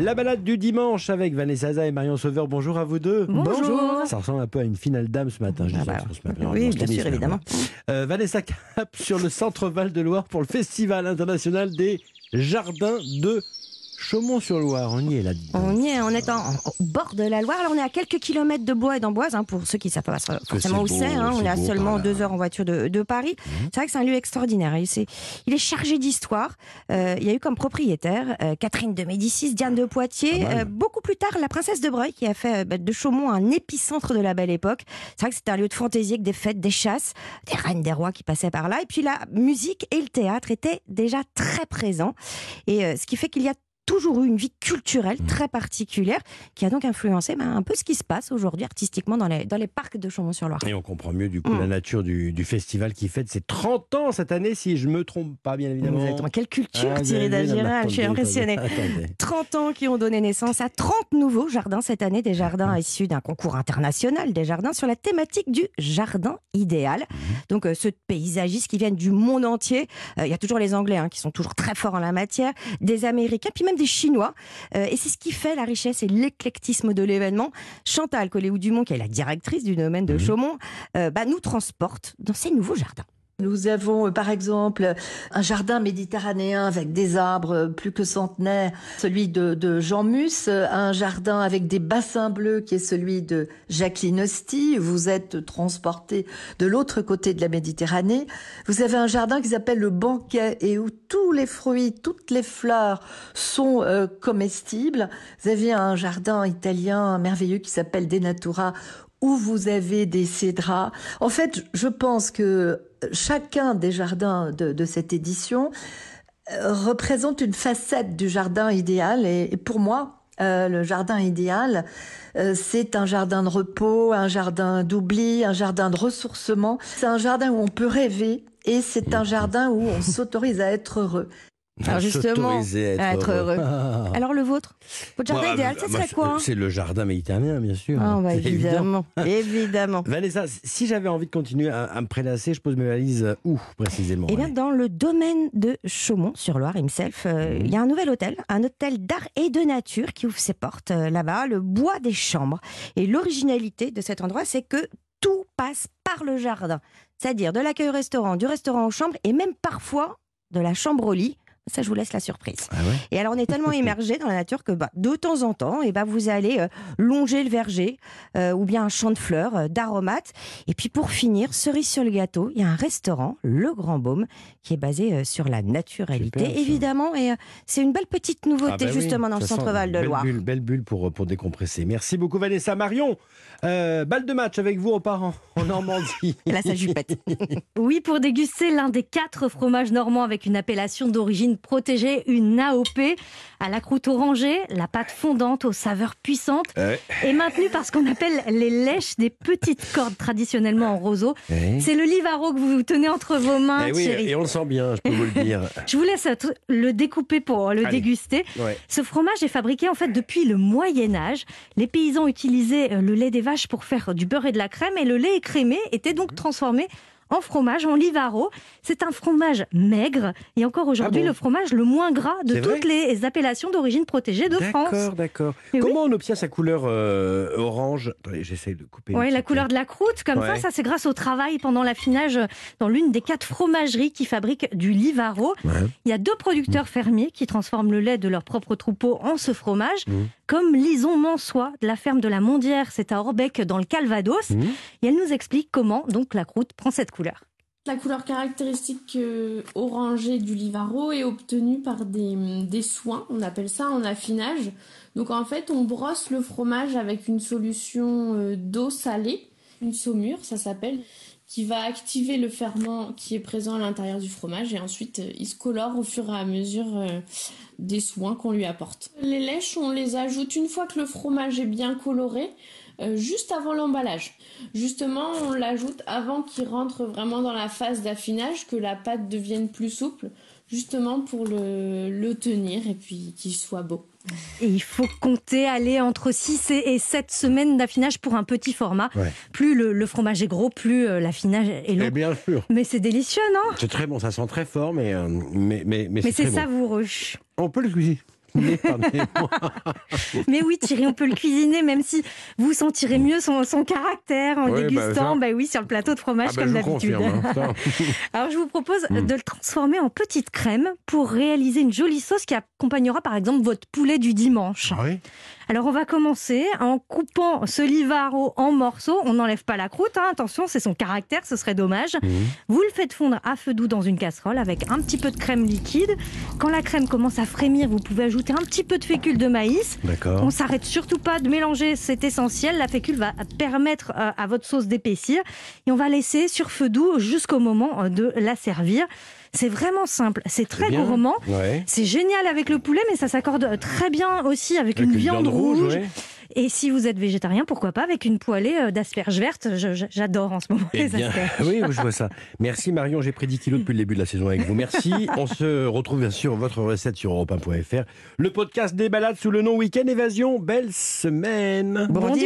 La balade du dimanche avec Vanessa Zaza et Marion Sauveur. Bonjour à vous deux. Bonjour. Ça ressemble un peu à une finale d'âme ce matin. Je Ah ça bah, met bien oui, bien sûr, évidemment. Euh, Vanessa Cap sur le centre Val de Loire pour le Festival international des jardins de Chaumont-sur-Loire. On y est là. On y est, on est en, au bord de la Loire. Alors on est à quelques kilomètres de Bois et d'Amboise, hein, pour ceux qui savent pas forcément où c'est hein. on est à seulement deux heures en voiture de, de Paris. C'est vrai que c'est un lieu extraordinaire. Il, est chargé d'histoire. Euh, il y a eu comme propriétaire euh, Catherine de Médicis, Diane de Poitiers. Euh, beaucoup plus tard, la princesse de Breuil, qui a fait de Chaumont un épicentre de la belle époque. C'est vrai que c'était un lieu de fantaisie avec des fêtes, des chasses, des reines, des rois qui passaient par là. Et puis la musique et le théâtre étaient déjà très présents. Et ce qui fait qu'il y a toujours eu une vie culturelle Mmh. très particulière qui a donc influencé ben, un peu ce qui se passe aujourd'hui artistiquement dans les, dans les parcs de Chaumont-sur-Loire. Et on comprend mieux du coup Mm. la nature du, du festival qui fête ses 30 ans cette année, si je me trompe pas bien évidemment. Exactement. Quelle culture, Ah, Thierry Dagiral, je suis impressionnée. attendez. 30 ans qui ont donné naissance à 30 nouveaux jardins cette année, des jardins issus d'un concours international des jardins sur la thématique du jardin idéal. Donc euh, ceux de paysagistes qui viennent du monde entier, Euh, il y a toujours les Anglais hein, qui sont toujours très forts en la matière, des Américains, puis même des Chinois. Euh, et c'est ce qui fait la richesse et l'éclectisme de l'événement. Chantal Colléou-Dumont, qui est la directrice du domaine de Mhm. Chaumont, euh, bah, nous transporte dans ces nouveaux jardins. Nous avons euh, par exemple un jardin méditerranéen avec des arbres euh, plus que centenaires, celui de, Jean Mus, euh, un jardin avec des bassins bleus qui est celui de Jacqueline Hosty. Vous êtes transporté de l'autre côté de la Méditerranée. Vous avez un jardin qui s'appelle le banquet et où tous les fruits, toutes les fleurs sont comestibles. Vous avez un jardin italien merveilleux qui s'appelle Denatura où vous avez des cédras. En fait, je pense que chacun des jardins de, cette édition euh, représente une facette du jardin idéal. Et, et pour moi, euh, le jardin idéal, euh, c'est un jardin de repos, un jardin d'oubli, un jardin de ressourcement. C'est un jardin où on peut rêver et c'est un jardin où on s'autorise à être heureux. Alors justement, à être heureux. Ah. Alors le vôtre? Votre jardin Moi, idéal, ce moi, serait c'est- quoi hein? C'est le jardin méditerranéen, bien sûr. Ah, bah, évidemment, évidemment. Vanessa, si j'avais envie de continuer à, à me prélasser, je pose mes valises euh, où précisément? Eh bien, dans le domaine de Chaumont-sur-Loire, himself, euh, Mhm. il y a un nouvel hôtel, un hôtel d'art et de nature qui ouvre ses portes euh, là-bas, le Bois des Chambres. Et l'originalité de cet endroit, c'est que tout passe par le jardin. C'est-à-dire de l'accueil au restaurant, du restaurant aux chambres et même parfois de la chambre au lit. Ça, je vous laisse la surprise. Ah ouais Et alors, on est tellement immergé dans la nature que bah, de temps en temps, et bah, vous allez euh, longer le verger euh, ou bien un champ de fleurs, euh, d'aromates. Et puis pour finir, cerise sur le gâteau, il y a un restaurant, Le Grand Baume, qui est basé euh, sur la naturalité, Super, évidemment. Et euh, c'est une belle petite nouveauté Ah bah oui, justement dans le centre-val de belle Loire. Bulle, belle bulle pour, pour décompresser. Merci beaucoup Vanessa. Marion, euh, balle de match avec vous aux parents en Normandie. Et là, ça jupette. Oui, pour déguster l'un des quatre fromages normands avec une appellation d'origine protégée, une AOP, à la croûte orangée, la pâte fondante aux saveurs puissantes, Ouais. et maintenue par ce qu'on appelle les lèches des petites cordes traditionnellement en roseau. C'est le livaro que vous tenez entre vos mains, Eh oui, et on le sent bien, je peux vous le dire. Je vous laisse le découper pour le Allez. déguster. Ouais. Ce fromage est fabriqué en fait depuis le Moyen Âge. Les paysans utilisaient euh, le lait des vaches pour faire du beurre et de la crème et le lait écrémé était donc transformé en fromage, en livaro. C'est un fromage maigre et encore aujourd'hui Ah bon le fromage le moins gras de toutes les appellations d'origine protégée de France. D'accord, d'accord. Oui. Comment on obtient sa couleur euh, orange? Attendez, j'essaye de couper. Oui, la couleur de la croûte, comme Ouais. ça, ça c'est grâce au travail pendant l'affinage dans l'une des quatre fromageries qui fabriquent du Livaro. Ouais. Il y a deux producteurs fermiers qui transforment le lait de leur propre troupeau en ce fromage, Mhm. Comme Lison Mansois de la ferme de la Mondière, c'est à Orbec dans le Calvados. Mhm. Et elle nous explique comment donc la croûte prend cette couleur. La couleur caractéristique euh, orangée du Livaro est obtenue par des, des soins, on appelle ça en affinage. Donc en fait, on brosse le fromage avec une solution euh, d'eau salée, saumure, ça s'appelle, qui va activer le ferment qui est présent à l'intérieur du fromage et ensuite euh, il se colore au fur et à mesure euh, des soins qu'on lui apporte. Les lèches, on les ajoute une fois que le fromage est bien coloré, euh, juste avant l'emballage. Justement, on l'ajoute avant qu'il rentre vraiment dans la phase d'affinage, que la pâte devienne plus souple, justement pour le, le tenir et puis qu'il soit beau. Et il faut compter aller entre 6 et 7 semaines d'affinage pour un petit format. Ouais. Plus le, le fromage est gros, plus euh, l'affinage est long. Eh bien sûr. Mais c'est délicieux, non? C'est très bon, ça sent très fort, mais, euh, mais, mais, mais Mais c'est bon. savoureux. On peut le cuisiner. Cuisiner, pardonnez-moi. Mais oui, Thierry, on peut le cuisiner, même si vous sentirez mieux son, son caractère en Ouais, bah, dégustant. ça- Bah, oui, sur le plateau de fromage, Ah bah, comme d'habitude. hein. Alors, je vous propose Mm. de le transformer en petite crème pour réaliser une jolie sauce qui accompagnera, par exemple, votre poulet du dimanche. Ah oui? Alors, on va commencer en coupant ce livaro en morceaux. On n'enlève pas la croûte, hein. attention, c'est son caractère, ce serait dommage. Mhm. Vous le faites fondre à feu doux dans une casserole avec un petit peu de crème liquide. Quand la crème commence à frémir, vous pouvez ajouter un petit peu de fécule de maïs. On s'arrête surtout pas de mélanger, c'est essentiel. La fécule va permettre euh, à votre sauce d'épaissir et on va laisser sur feu doux jusqu'au moment euh, de la servir. C'est vraiment simple, c'est très bien. gourmand. Ouais. C'est génial avec le poulet, mais ça s'accorde très bien aussi avec, Avec une, viande, rouge. ouais. Et si vous êtes végétarien, pourquoi pas avec une poêlée euh, d'asperges vertes J'adore en ce moment Eh les bien, asperges. oui, je vois ça. Merci Marion, j'ai pris 10 kilos depuis le début de la saison avec vous. Merci. On se retrouve bien sûr votre recette sur europe1.fr. Le podcast des balades sous le nom Week-end Évasion. Belle semaine. Bon dimanche.